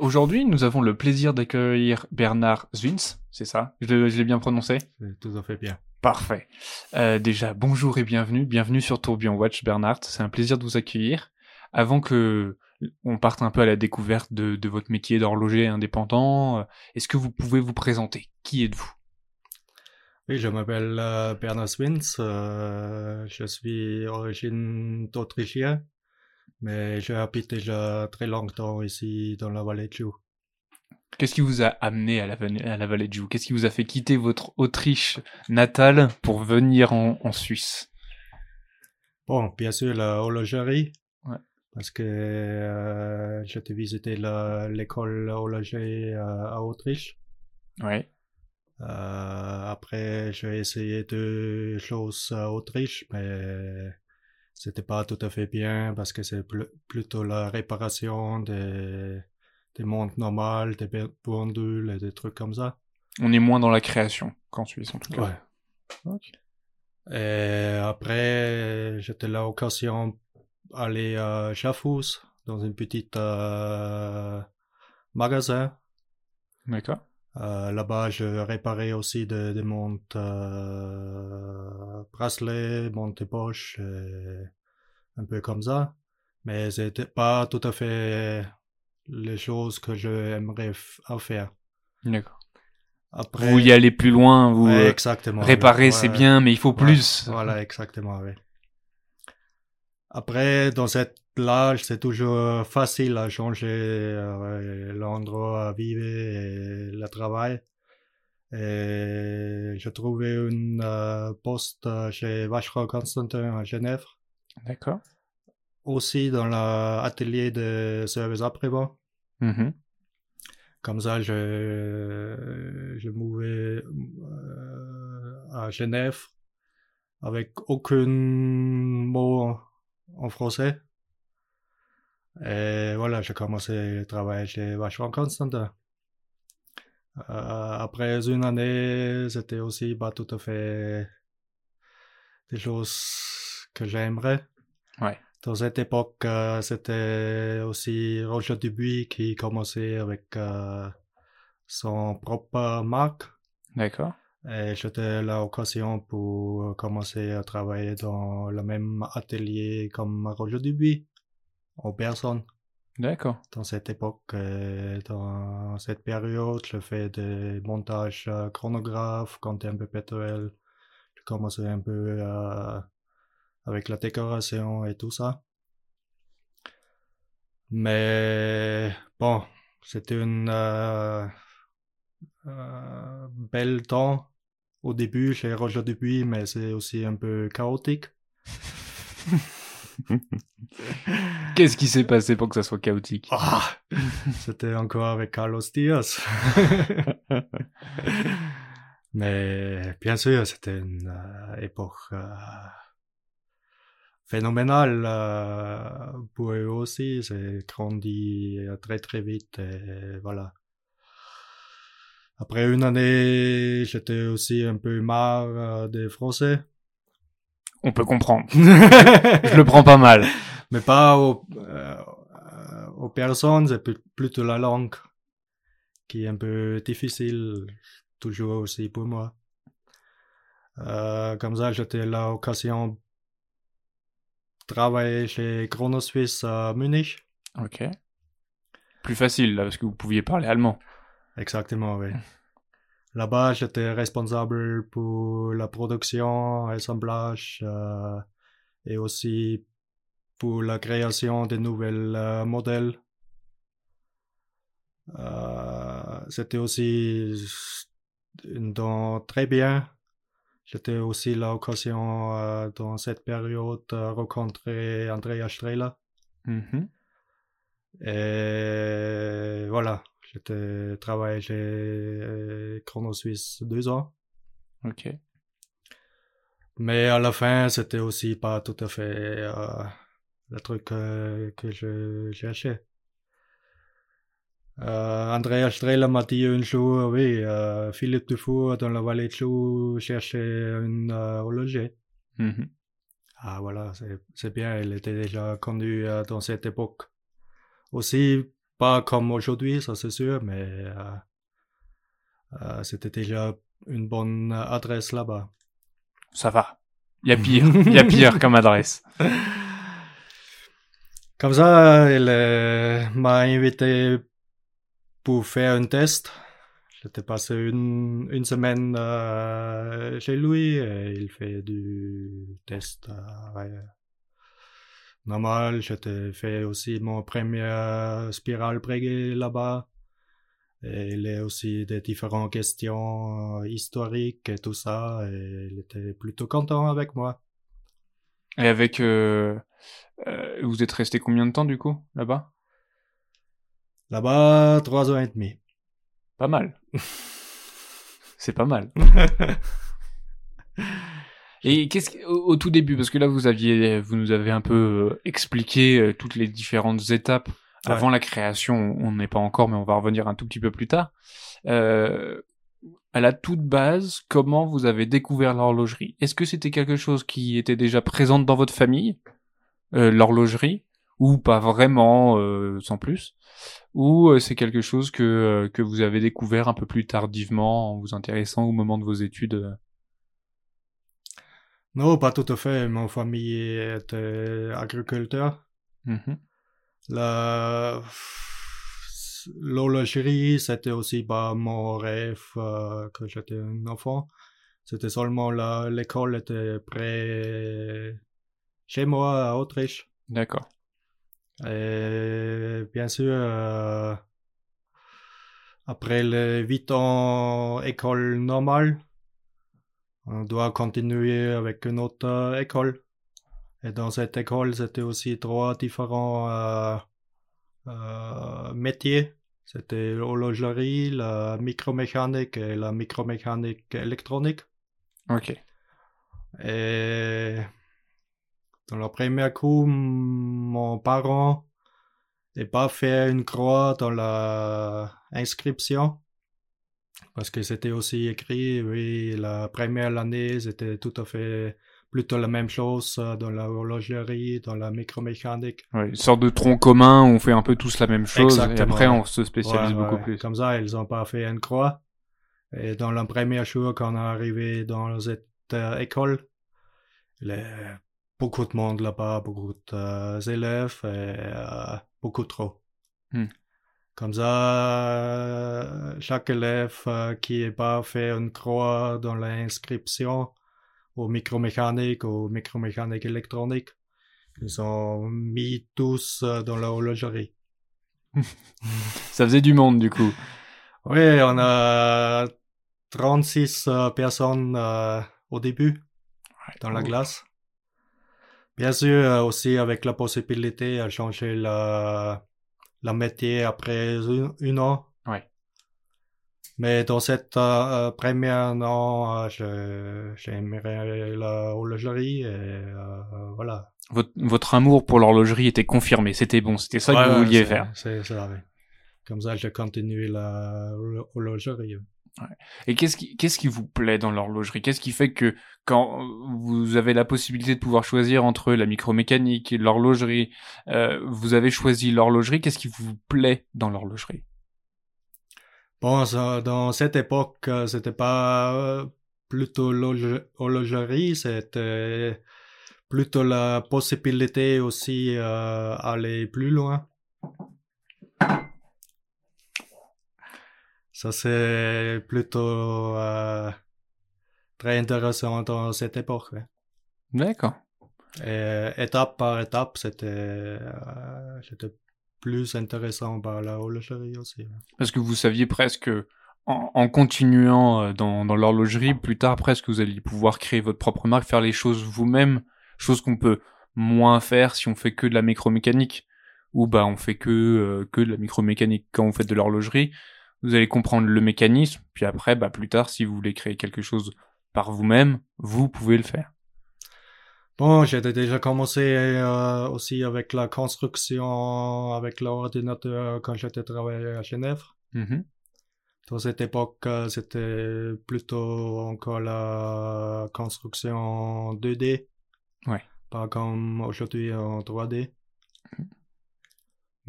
Aujourd'hui, nous avons le plaisir d'accueillir Bernard Zwins, c'est ça? Je l'ai je l'ai bien prononcé? Tout à fait bien. Parfait. Euh, déjà, bonjour et bienvenue. Bienvenue sur Tourbillon Watch, Bernard. C'est un plaisir de vous accueillir. Avant que on parte un peu à la découverte de, de votre métier d'horloger indépendant, euh, est-ce que vous pouvez vous présenter? Qui êtes-vous? Oui, je m'appelle euh, Bernard Swins. euh, je suis d'origine d'Autrichien, mais j'habite déjà très longtemps ici dans la vallée de Joux. Qu'est-ce qui vous a amené à la, vallée- à la vallée de Joux Qu'est-ce qui vous a fait quitter votre Autriche natale pour venir en, en Suisse? Bon, bien sûr, la horlogerie. Ouais. Parce que euh, j'étais visiter la- l'école horloger euh, à Autriche. Ouais. Euh, après, j'ai essayé deux choses à Autriche, mais c'était pas tout à fait bien parce que c'est pl- plutôt la réparation des, des montres normales, des pe- pendules et des trucs comme ça. On est moins dans la création qu'en Suisse en tout cas. Ouais. Et après, j'étais l'occasion d'aller à Schaffhouse, dans une petite euh, magasin. D'accord. Euh, Là-bas, je réparais aussi des, des montres euh, bracelets, montres de poche, et un peu comme ça. Mais c'était pas tout à fait les choses que j'aimerais faire. D'accord. Après, Vous y allez plus loin, vous Ouais, euh, exactement. réparer Ouais. c'est bien, mais il faut plus. Voilà, exactement, oui. Après, dans cette âge, c'est toujours facile à changer euh, l'endroit à vivre et le travail. Et j'ai trouvé une euh, poste chez Vacheron Constantin à Genève, D'accord. aussi dans l'atelier de service après-vente. Mhm. Comme ça, je, je mouvais euh, à Genève avec aucun mot en français. Et voilà, j'ai commencé à travailler chez Vacheron Constantin. Euh, après une année, c'était aussi pas tout à fait des choses que j'aimerais. Ouais. Dans cette époque, euh, c'était aussi Roger Dubuis qui commençait avec euh, son propre marque. D'accord. Et j'étais l'occasion pour commencer à travailler dans le même atelier comme Roger Dubuis, en personne. D'accord. Dans cette époque, euh, dans cette période, je fais des montages euh, chronographes, comptes perpétuels. Je commençais un peu euh, avec la décoration et tout ça. Mais bon, c'était une euh, euh, belle temps au début chez Roger Dubuis, mais c'est aussi un peu chaotique. Qu'est-ce qui s'est passé pour que ça soit chaotique? Ah, c'était encore avec Carlos Diaz. Mais bien sûr, c'était une euh, époque euh, phénoménale euh, pour eux aussi. C'est grandi très très vite et voilà. Après une année, j'étais aussi un peu marre euh, des Français. On peut comprendre. Je le prends pas mal. Mais pas aux, euh, aux personnes, c'est pl- plutôt la langue qui est un peu difficile, toujours aussi pour moi. Euh, comme ça, j'étais l'occasion de travailler chez Chrono Suisse à Munich. Ok. Plus facile là parce que vous pouviez parler allemand. Exactement, oui. Là-bas, j'étais responsable pour la production, assemblage euh, et aussi pour la création de nouvelles euh, modèles. Euh, C'était aussi une temps très bien. J'étais aussi l'occasion euh, dans cette période de rencontrer Andrea Strela. Mhm. Et voilà, j'étais travaillé chez euh, Chrono Suisse deux ans. Ok. Mais à la fin, c'était aussi pas tout à fait euh, le truc euh, que je cherchais. Euh, Andrea Strela m'a dit un jour, oui, euh, Philippe Dufour dans la vallée de Chou cherchait un horloger. Mhm. Ah voilà, c'est bien, il était déjà connu dans cette époque. Aussi pas comme aujourd'hui, ça c'est sûr, mais c'était déjà une bonne adresse là-bas. Ça va. Il y a pire. Il y a pire comme adresse. Comme ça, il euh, m'a invité pour faire un test. J'étais passé une, une semaine euh, chez lui et il fait du test euh, normal. J'étais fait aussi mon premier spirale prégué là-bas. Et il y a aussi des différentes questions historiques et tout ça. Et il était plutôt content avec moi. Et avec euh, vous êtes resté combien de temps du coup là-bas? Là-bas, trois ans et demi. Pas mal. C'est pas mal. Et qu'est-ce au, tout début, parce que là vous aviez, vous nous avez un peu euh, expliqué euh, toutes les différentes étapes avant la création. On n'est pas encore, mais on va revenir un tout petit peu plus tard. Euh, à la toute base, comment vous avez découvert l'horlogerie? Est-ce que c'était quelque chose qui était déjà présent dans votre famille euh, l'horlogerie? Ou pas vraiment euh, sans plus? Ou euh, c'est quelque chose que que vous avez découvert un peu plus tardivement en vous intéressant au moment de vos études Non, pas tout à fait. Mon famille était agriculteur. Mmh La l'horlogerie, c'était aussi pas mon rêve quand j'étais un enfant. C'était seulement l'école était près chez moi à Autriche. D'accord. Et bien sûr, euh, après les 8 ans école normale, on doit continuer avec une autre école. Et dans cette école, c'était aussi trois différents euh, euh, métiers. C'était l'horlogerie, la micromécanique et la micromécanique électronique. Ok. Et dans le premier coup, mon parent n'a pas fait une croix dans la inscription parce que c'était aussi écrit, oui, la première année, c'était tout à fait plutôt la même chose dans la horlogerie, dans la micromécanique. Oui, une sorte de tronc commun on fait un peu tous la même chose et après on se spécialise beaucoup plus. Comme ça, ils n'ont pas fait une croix. Et dans la première jour, quand on est arrivé dans cette euh, école, les beaucoup de monde là-bas, beaucoup d'élèves et euh, beaucoup trop. Hmm. Comme ça, euh, chaque élève euh, qui n'a pas fait une croix dans l'inscription au micromécanique ou micromécanique électronique, ils ont mis tous dans la horlogerie. ça faisait du monde du coup. Oui, on a 36 personnes au début dans la classe. Bien sûr, euh, aussi avec la possibilité de changer la, la métier après une, an. Ouais. Mais dans cette euh, première an, euh, j'aimerais la horlogerie et voilà. Votre, votre amour pour l'horlogerie était confirmé, c'était bon, c'était ça que vous vouliez faire. C'est ça, oui. Comme ça, j'ai continué la Et qu'est-ce qui, vous plaît dans l'horlogerie? Qu'est-ce qui fait que quand vous avez la possibilité de pouvoir choisir entre la micromécanique et l'horlogerie, euh, vous avez choisi l'horlogerie? Qu'est-ce qui vous plaît dans l'horlogerie? Bon, dans cette époque, euh, c'était pas euh, plutôt l'horlogerie, c'était plutôt la possibilité aussi euh, aller plus loin. Ça, c'est plutôt euh, très intéressant dans cette époque. D'accord. Et étape par étape, c'était euh, plus intéressant par la horlogerie aussi. Parce que vous saviez presque, en, en continuant euh, dans, dans l'horlogerie, plus tard presque, vous alliez pouvoir créer votre propre marque, faire les choses vous-même, chose qu'on peut moins faire si on fait que de la micromécanique, ou bah on fait que, que de la micromécanique quand vous faites de l'horlogerie vous allez comprendre le mécanisme, puis après, bah, plus tard, si vous voulez créer quelque chose par vous-même, vous pouvez le faire. Bon, j'ai déjà commencé euh, aussi avec la construction avec l'ordinateur quand j'étais travaillé à Genève. Mm-hmm. Dans cette époque, euh, c'était plutôt encore la construction 2D. Ouais. Pas comme aujourd'hui en 3D.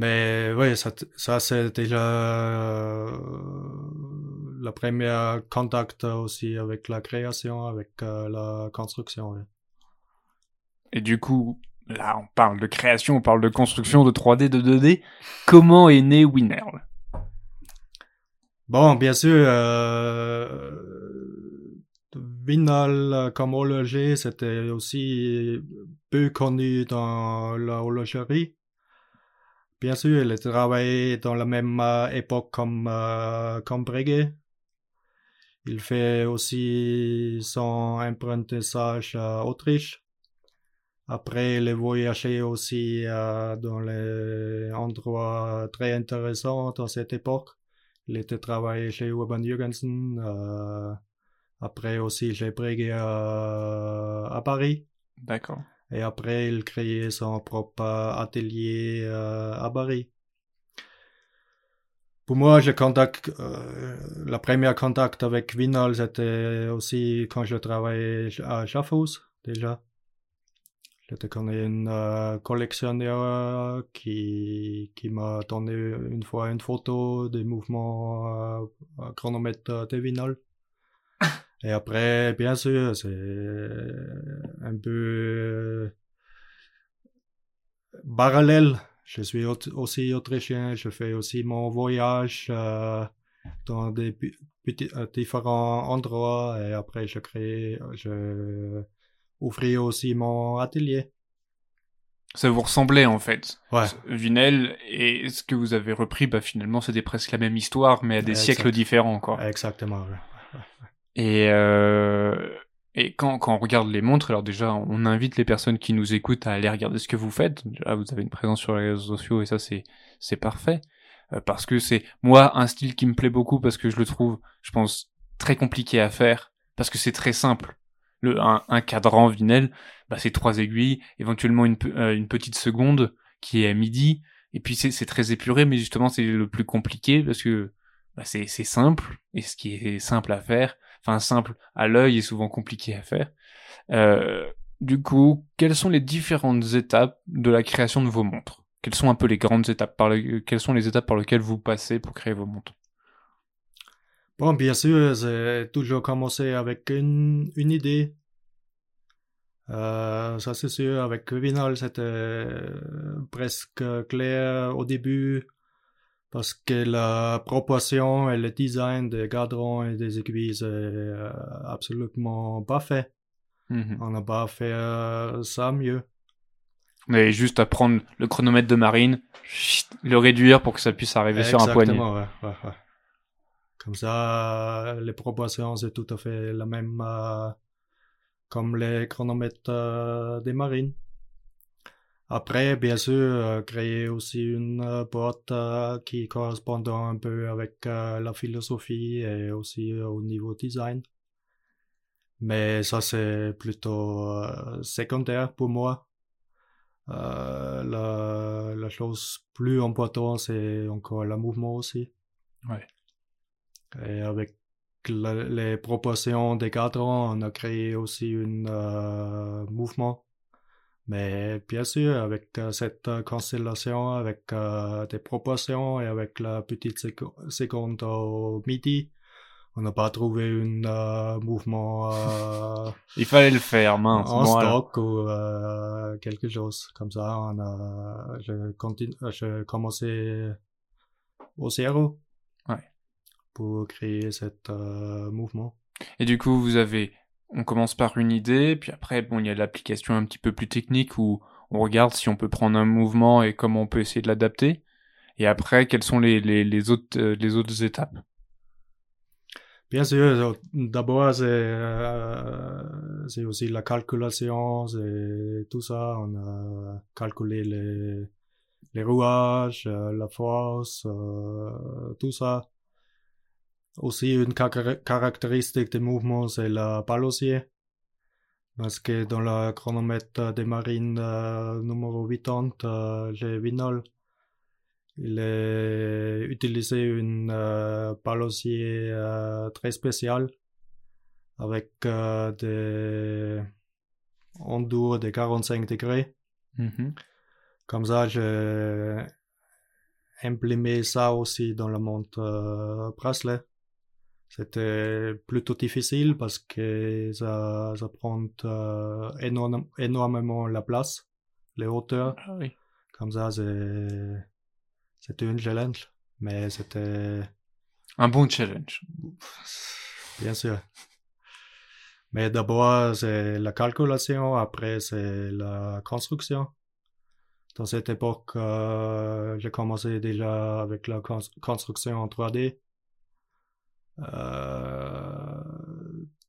Mais oui, ça, ça c'est déjà le premier contact aussi avec la création, avec la construction. Et du coup, là, on parle de création, on parle de construction de 3D, de 2D. Comment est né Winnerl? Bon, bien sûr, euh, Winnerl comme horloger, c'était aussi peu connu dans la horlogerie. Bien sûr, il a travaillé dans la même euh, époque comme, euh, Breguet. Il fait aussi son apprentissage à Autriche. Après, il a voyagé aussi euh, dans les endroits très intéressants dans cette époque. Il était travaillé chez Urban Jürgensen. Euh, après aussi chez Breguet à Paris. D'accord. Et après, il créait son propre atelier euh, à Paris. Pour moi, je contact, euh, la première contact avec Vinyl, c'était aussi quand je travaillais à Schaffhaus, déjà. J'étais connais un euh, collectionneur qui, qui m'a donné une fois une photo des mouvements euh, chronomètre de vinyl. Et après, bien sûr, c'est un peu parallèle. Je suis aussi autrichien, je fais aussi mon voyage euh, dans des petits, différents endroits et après je crée, je ouvrir aussi mon atelier. Ça vous ressemblait en fait. Ouais. Vinel et ce que vous avez repris, bah finalement c'était presque la même histoire, mais à des siècles différents quoi. Exactement. Et euh, et quand quand on regarde les montres, alors déjà on invite les personnes qui nous écoutent à aller regarder ce que vous faites. Là vous avez une présence sur les réseaux sociaux et ça c'est c'est parfait. Euh, parce que c'est moi un style qui me plaît beaucoup parce que je le trouve, je pense très compliqué à faire parce que c'est très simple. Le, un, cadran vinel, bah, c'est trois aiguilles, éventuellement une, euh, une petite seconde qui est à midi, et puis c'est très épuré, mais justement c'est le plus compliqué parce que bah, c'est simple, et ce qui est simple à faire, enfin simple à l'œil est souvent compliqué à faire. Euh, du coup, quelles sont les différentes étapes de la création de vos montres? Quelles sont un peu les grandes étapes par Quelles sont les étapes par lesquelles vous passez pour créer vos montres? Bon, bien sûr, j'ai toujours commencé avec une, idée. Euh, ça c'est sûr, avec Vinal, c'était presque clair au début parce que la proportion et le design des cadrons et des aiguilles c'est euh, absolument pas fait. Mhm. On n'a pas fait euh, ça mieux. Mais juste à prendre le chronomètre de marine, le réduire pour que ça puisse arriver sur un poignet. Ouais, ouais, ouais. Comme ça, les proportions, c'est tout à fait la même euh, comme les chronomètres euh, des marines. Après, bien sûr, euh, créer aussi une boîte qui correspond un peu avec la philosophie et aussi au niveau design. Mais ça, c'est plutôt secondaire pour moi. la, la chose plus importante, c'est encore le mouvement aussi. Ouais. Et avec les proportions des cadrans, on a créé aussi un euh, mouvement. Mais bien sûr, avec euh, cette constellation, avec euh, des proportions et avec la petite seconde au midi, on n'a pas trouvé un mouvement. Il fallait le faire, mince. En stock ou quelque chose comme ça. On a, je, commencé au zéro pour créer cet euh, mouvement. Et du coup, vous avez, on commence par une idée, puis après, bon, il y a l'application un petit peu plus technique où on regarde si on peut prendre un mouvement et comment on peut essayer de l'adapter. Et après, quelles sont les, les, les autres, euh, les autres étapes? Bien sûr, d'abord c'est euh, aussi la calculation, c'est tout ça. On a calculé les les rouages, la force, tout ça. Aussi, une caractéristique du mouvement, c'est le balosier. Parce que dans le chronomètre des marines euh, numéro 80, euh, j'ai Vinol, il est utilisé une euh, euh, très spécial avec des ondures de 45 degrés. Mm-hmm. Comme ça, je imprimé ça aussi dans le monde euh, bracelet. C'était plutôt difficile parce que ça, ça prend euh, énorme, énormément la place, les hauteurs. Ah oui. Comme ça, c'était une challenge, mais c'était, Un bon challenge. bien sûr. Mais d'abord, c'est la calculation, après, c'est la construction. Dans cette époque, euh, j'ai commencé déjà avec la cons- construction en 3D. Euh,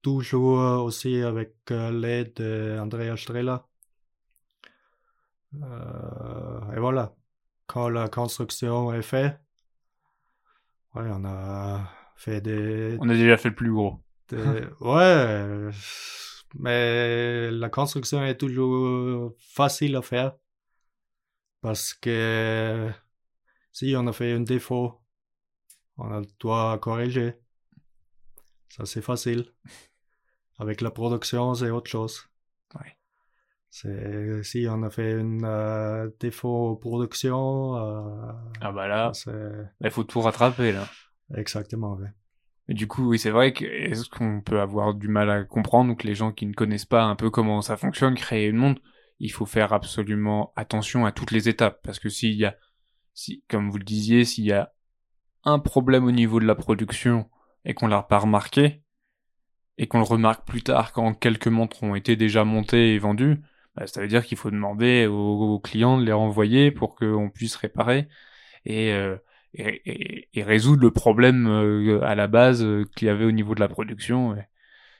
toujours aussi avec euh, l'aide d'Andrea Strela. Euh, et voilà. Quand la construction est faite, ouais, on a fait des, On a déjà fait le plus gros. des- ouais, mais la construction est toujours facile à faire parce que si on a fait un défaut, on a- doit corriger. Ça, c'est facile. Avec la production, c'est autre chose. Ouais. Si on a fait un euh, défaut production, euh, Ah bah là, c'est il faut tout rattraper là. exactement. Et du coup, oui, c'est vrai que est-ce qu'on peut avoir du mal à comprendre ou que les gens qui ne connaissent pas un peu comment ça fonctionne, créer une montre, il faut faire absolument attention à toutes les étapes parce que s'il y a, si, comme vous le disiez, s'il y a un problème au niveau de la production et qu'on l'a pas remarqué et qu'on le remarque plus tard quand quelques montres ont été déjà montées et vendues, bah, ça veut dire qu'il faut demander aux, clients de les renvoyer pour qu'on puisse réparer et, euh, et, et, et résoudre le problème euh, à la base euh, qu'il y avait au niveau de la production. Et,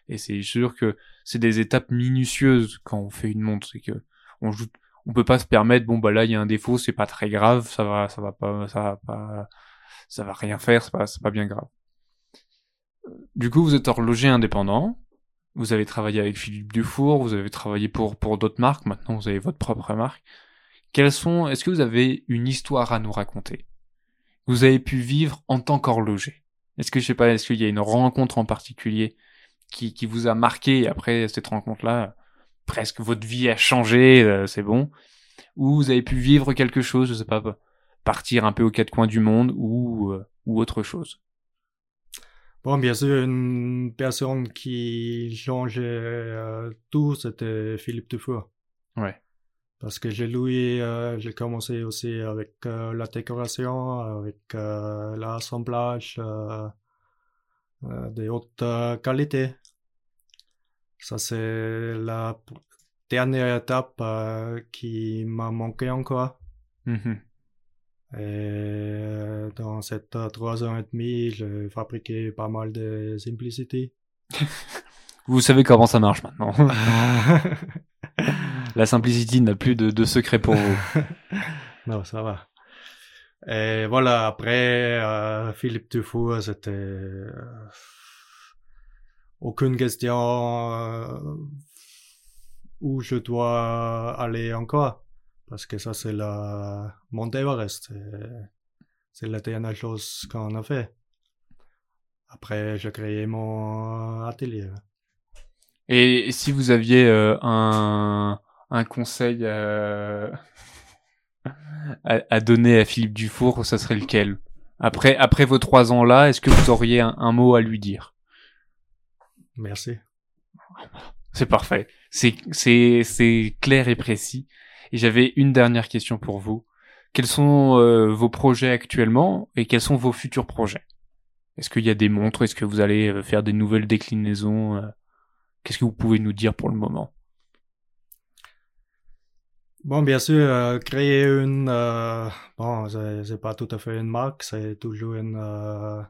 et c'est sûr que c'est des étapes minutieuses quand on fait une montre, c'est que on joue, on peut pas se permettre bon bah là il y a un défaut, c'est pas très grave, ça va, ça va pas, ça va pas, ça va rien faire, c'est pas, c'est pas bien grave. Du coup, vous êtes horloger indépendant. Vous avez travaillé avec Philippe Dufour, vous avez travaillé pour pour d'autres marques. Maintenant, vous avez votre propre marque. Quelles sont Est-ce que vous avez une histoire à nous raconter? Vous avez pu vivre en tant qu'horloger. Est-ce que je sais pas Est-ce qu'il y a une rencontre en particulier qui qui vous a marqué après cette rencontre-là Presque votre vie a changé, euh, c'est bon? Ou vous avez pu vivre quelque chose, je sais pas, partir un peu aux quatre coins du monde ou euh, ou autre chose? Bon, bien sûr, une personne qui changeait euh, tout, c'était Philippe Dufour. Ouais. Parce que j'ai lui, euh, j'ai commencé aussi avec euh, la décoration, avec l'assemblage de haute qualité. Ça, c'est la dernière étape qui m'a manqué encore. Mhm. Et euh, dans cette trois ans et demi, j'ai fabriqué pas mal de Simplicity. Vous savez comment ça marche maintenant. La simplicity n'a plus de, de secret pour vous. non, ça va. Et voilà, après, euh, Philippe Dufour, c'était euh, aucune question euh, où je dois aller encore. Parce que ça, c'est la Mont Everest. C'est- la dernière chose qu'on a fait. Après, j'ai créé mon atelier. Et si vous aviez euh, un, un conseil euh, à, à donner à Philippe Dufour, ça serait lequel? Après, après vos trois ans là, est-ce que vous auriez un, un mot à lui dire? Merci. C'est parfait. C'est, c'est, c'est clair et précis. Et j'avais une dernière question pour vous. Quels sont euh, vos projets actuellement et quels sont vos futurs projets? Est-ce qu'il y a des montres? Est-ce que vous allez euh, faire des nouvelles déclinaisons euh, Qu'est-ce que vous pouvez nous dire pour le moment? Bon, bien sûr, euh, créer une, euh, bon, c'est pas tout à fait une marque, c'est toujours une, euh,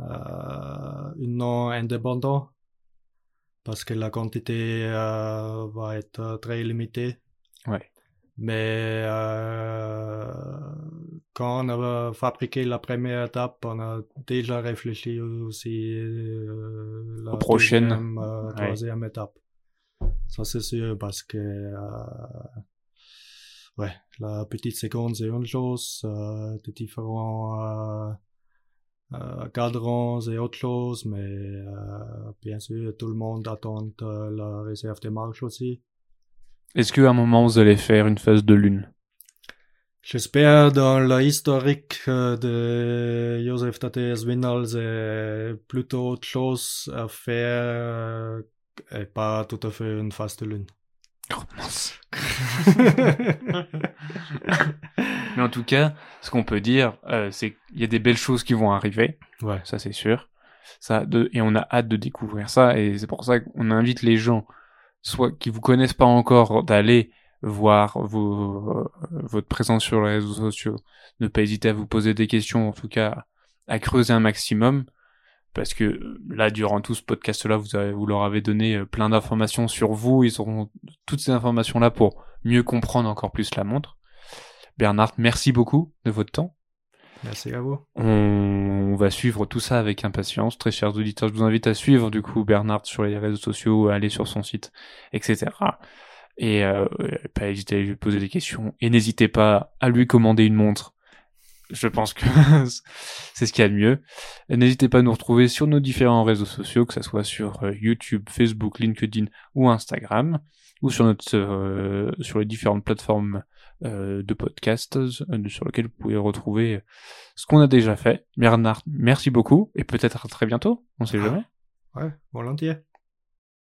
euh, une nom indépendant, parce que la quantité euh, va être très limitée. Ouais. Mais euh, quand on a fabriqué la première étape, on a déjà réfléchi aussi euh, la deuxième, euh, Ouais. troisième étape. Ça c'est sûr parce que euh, ouais, la petite seconde c'est une chose, euh, des différents cadrans c'est autre chose, mais euh, bien sûr tout le monde attend la réserve de marche aussi. Est-ce qu'à un moment vous allez faire une phase de lune? J'espère dans l'historique euh, de Joseph Tateas Winnal, c'est plutôt autre chose à faire euh, et pas tout à fait une face de lune. Oh, Mais en tout cas, ce qu'on peut dire, euh, c'est qu'il y a des belles choses qui vont arriver. Ouais. Ça, c'est sûr. Ça, de, et on a hâte de découvrir ça. Et c'est pour ça qu'on invite les gens, soit qui vous connaissent pas encore, d'aller voir vos, euh, votre présence sur les réseaux sociaux. Ne pas hésiter à vous poser des questions, en tout cas, à creuser un maximum. Parce que là, durant tout ce podcast-là, vous, vous leur avez donné euh, plein d'informations sur vous. Ils auront toutes ces informations-là pour mieux comprendre encore plus la montre. Bernard, merci beaucoup de votre temps. Merci à vous. On, va suivre tout ça avec impatience. Très chers auditeurs, je vous invite à suivre du coup Bernard sur les réseaux sociaux, à aller sur son site, etc. Et euh, pas hésiter à lui poser des questions. Et n'hésitez pas à lui commander une montre. Je pense que c'est ce qu'il y a de mieux. N'hésitez pas à nous retrouver sur nos différents réseaux sociaux, que ce soit sur euh, YouTube, Facebook, LinkedIn ou Instagram, ou sur notre euh, sur les différentes plateformes de podcasts euh, sur lesquels vous pouvez retrouver ce qu'on a déjà fait. Bernard, merci beaucoup et peut-être à très bientôt. On sait ah. jamais. Ouais, volontiers.